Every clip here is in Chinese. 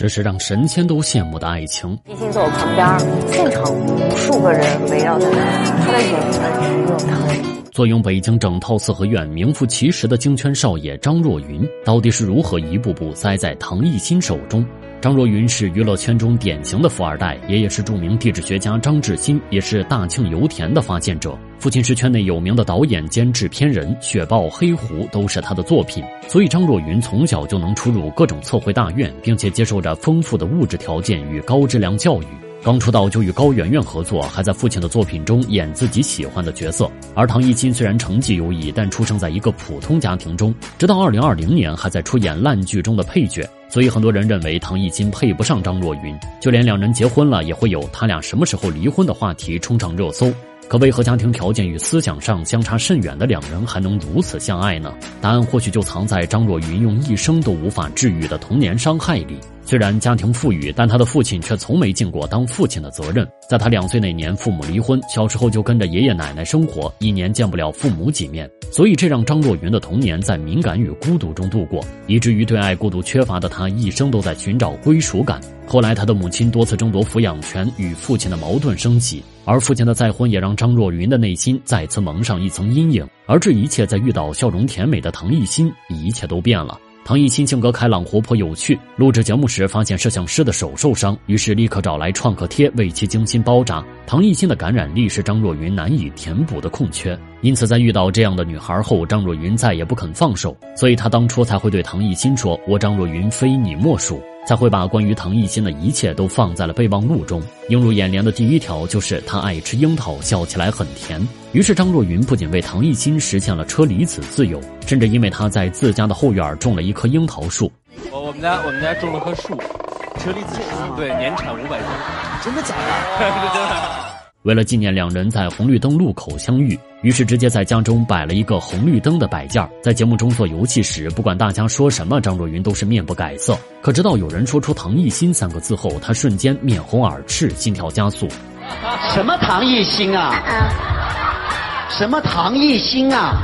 这是让神仙都羡慕的爱情。毕竟在我旁边，现场无数个人围绕着他，他的眼里只有他。坐拥北京整套四合院、名副其实的京圈少爷张若昀，到底是如何一步步栽在唐艺昕手中？张若昀是娱乐圈中典型的富二代，爷爷是著名地质学家张志新，也是大庆油田的发现者。父亲是圈内有名的导演兼制片人，《雪豹》《黑狐》都是他的作品。所以张若昀从小就能出入各种测绘大院，并且接受着丰富的物质条件与高质量教育。刚出道就与高圆圆合作，还在父亲的作品中演自己喜欢的角色。而唐艺昕虽然成绩优异，但出生在一个普通家庭中，直到二零二零年还在出演烂剧中的配角。所以很多人认为唐艺昕配不上张若昀，就连两人结婚了，也会有他俩什么时候离婚的话题冲上热搜。可为何家庭条件与思想上相差甚远的两人还能如此相爱呢？答案或许就藏在张若昀用一生都无法治愈的童年伤害里。虽然家庭富裕，但他的父亲却从没尽过当父亲的责任。在他两岁那年，父母离婚，小时候就跟着爷爷奶奶生活，一年见不了父母几面，所以这让张若昀的童年在敏感与孤独中度过，以至于对爱过度缺乏的他，一生都在寻找归属感。后来，他的母亲多次争夺抚养权，与父亲的矛盾升级，而父亲的再婚也让张若昀的内心再次蒙上一层阴影。而这一切，在遇到笑容甜美的唐艺昕，一切都变了。唐艺昕性格开朗、活泼有趣，录制节目时发现摄像师的手受伤，于是立刻找来创可贴为其精心包扎。唐艺昕的感染力是张若昀难以填补的空缺，因此在遇到这样的女孩后，张若昀再也不肯放手，所以他当初才会对唐艺昕说：“我张若昀非你莫属。”才会把关于唐艺昕的一切都放在了备忘录中。映入眼帘的第一条就是她爱吃樱桃，笑起来很甜。于是张若昀不仅为唐艺昕实现了车厘子自由，甚至因为他在自家的后院种了一棵樱桃树。我我们家我们家种了棵树，车厘子树，对，年产五百斤。真的假的？真的。为了纪念两人在红绿灯路口相遇，于是直接在家中摆了一个红绿灯的摆件。在节目中做游戏时，不管大家说什么，张若昀都是面不改色。可直到有人说出“唐艺昕”三个字后，他瞬间面红耳赤，心跳加速。什么唐艺昕啊？什么唐艺昕啊？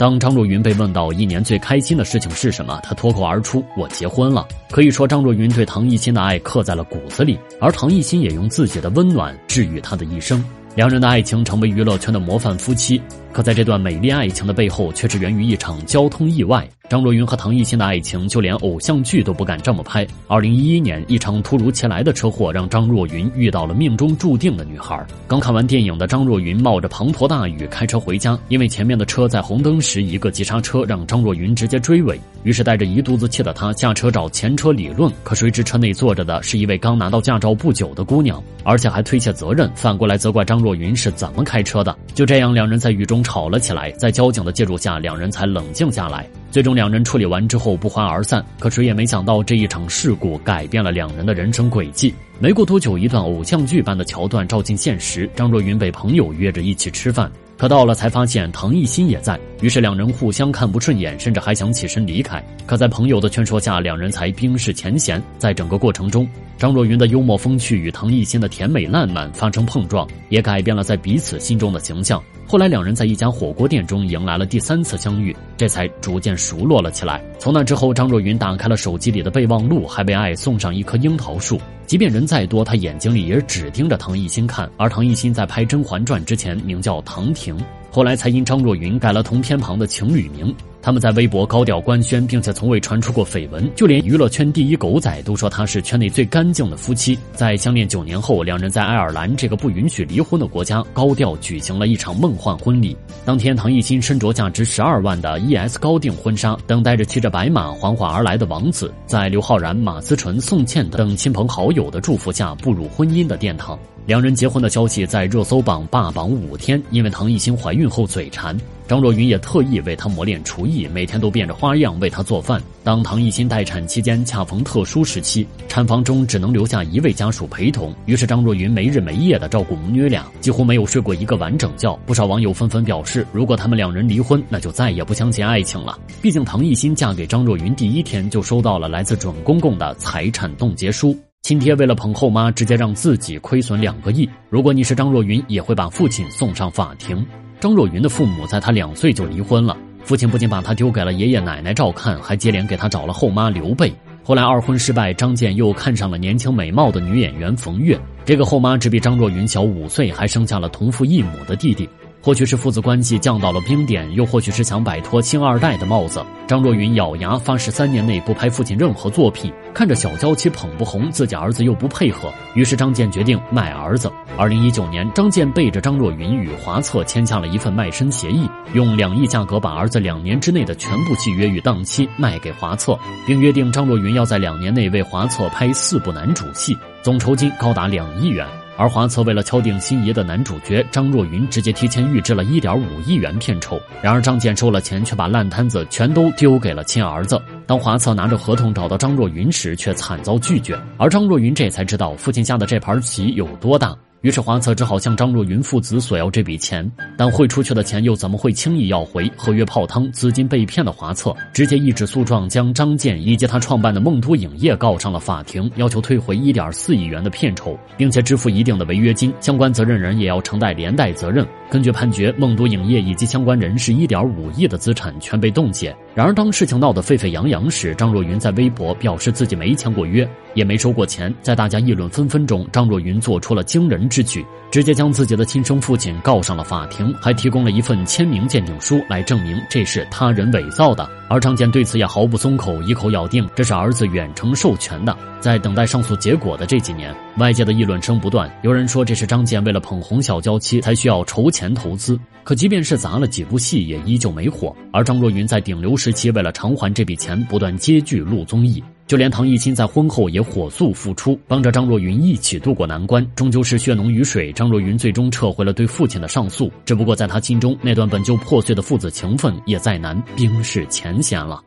当张若昀被问到一年最开心的事情是什么，他脱口而出：“我结婚了。”可以说，张若昀对唐艺昕的爱刻在了骨子里，而唐艺昕也用自己的温暖治愈他的一生。两人的爱情成为娱乐圈的模范夫妻，可在这段美丽爱情的背后，却是源于一场交通意外。张若昀和唐艺昕的爱情，就连偶像剧都不敢这么拍。二零一一年，一场突如其来的车祸让张若昀遇到了命中注定的女孩。刚看完电影的张若昀冒着滂沱大雨开车回家，因为前面的车在红灯时一个急刹车，让张若昀直接追尾。于是带着一肚子气的他下车找前车理论，可谁知车内坐着的是一位刚拿到驾照不久的姑娘，而且还推卸责任，反过来责怪张若昀是怎么开车的。就这样，两人在雨中吵了起来，在交警的介入下，两人才冷静下来。最终，两人处理完之后不欢而散。可谁也没想到，这一场事故改变了两人的人生轨迹。没过多久，一段偶像剧般的桥段照进现实：张若昀被朋友约着一起吃饭。可到了才发现唐艺昕也在，于是两人互相看不顺眼，甚至还想起身离开。可在朋友的劝说下，两人才冰释前嫌。在整个过程中，张若昀的幽默风趣与唐艺昕的甜美烂漫发生碰撞，也改变了在彼此心中的形象。后来两人在一家火锅店中迎来了第三次相遇，这才逐渐熟络了起来。从那之后，张若昀打开了手机里的备忘录，还为爱送上一棵樱桃树。即便人再多，他眼睛里也只盯着唐艺昕看。而唐艺昕在拍《甄嬛传》之前名叫唐婷，后来才因张若昀改了同偏旁的情侣名。他们在微博高调官宣，并且从未传出过绯闻，就连娱乐圈第一狗仔都说他是圈内最干净的夫妻。在相恋九年后，两人在爱尔兰这个不允许离婚的国家高调举行了一场梦幻婚礼。当天，唐艺昕身着价值十二万的 ES 高定婚纱，等待着骑着白马缓缓而来的王子，在刘昊然、马思纯、宋茜等亲朋好友有的祝福下步入婚姻的殿堂。两人结婚的消息在热搜榜霸榜五天，因为唐艺昕怀孕后嘴馋，张若昀也特意为她磨练厨艺，每天都变着花样为她做饭。当唐艺昕待产期间，恰逢特殊时期，产房中只能留下一位家属陪同，于是张若昀没日没夜的照顾母女俩，几乎没有睡过一个完整觉。不少网友纷纷表示，如果他们两人离婚，那就再也不相信爱情了。毕竟唐艺昕嫁给张若昀第一天就收到了来自准公公的财产冻结书。亲爹为了捧后妈，直接让自己亏损两个亿。如果你是张若昀，也会把父亲送上法庭。张若昀的父母在他两岁就离婚了，父亲不仅把他丢给了爷爷奶奶照看，还接连给他找了后妈刘备。后来二婚失败，张健又看上了年轻美貌的女演员冯越。这个后妈只比张若昀小五岁，还生下了同父异母的弟弟。或许是父子关系降到了冰点，又或许是想摆脱“星二代”的帽子，张若昀咬牙发誓三年内不拍父亲任何作品。看着小娇妻捧不红，自己儿子又不配合，于是张健决定卖儿子。二零一九年，张健背着张若昀与华策签下了一份卖身协议，用两亿价格把儿子两年之内的全部契约与档期卖给华策，并约定张若昀要在两年内为华策拍四部男主戏，总酬金高达两亿元。而华策为了敲定心仪的男主角张若昀，直接提前预支了一点五亿元片酬。然而张健收了钱，却把烂摊子全都丢给了亲儿子。当华策拿着合同找到张若昀时，却惨遭拒绝。而张若昀这才知道父亲下的这盘棋有多大。于是华策只好向张若昀父子索要这笔钱，但汇出去的钱又怎么会轻易要回？合约泡汤，资金被骗的华策直接一纸诉状将张健以及他创办的梦都影业告上了法庭，要求退回一点四亿元的片酬，并且支付一定的违约金，相关责任人也要承担连带责任。根据判决，梦都影业以及相关人士一点五亿的资产全被冻结。然而，当事情闹得沸沸扬扬时，张若昀在微博表示自己没签过约，也没收过钱。在大家议论纷纷中，张若昀做出了惊人之举，直接将自己的亲生父亲告上了法庭，还提供了一份签名鉴定书来证明这是他人伪造的。而张健对此也毫不松口，一口咬定这是儿子远程授权的。在等待上诉结果的这几年，外界的议论声不断，有人说这是张健为了捧红小娇妻才需要筹钱投资，可即便是砸了几部戏，也依旧没火。而张若昀在顶流时期为了偿还这笔钱，不断接剧录综艺。就连唐艺昕在婚后也火速复出，帮着张若昀一起度过难关。终究是血浓于水，张若昀最终撤回了对父亲的上诉。只不过在他心中，那段本就破碎的父子情分也再难冰释前嫌了。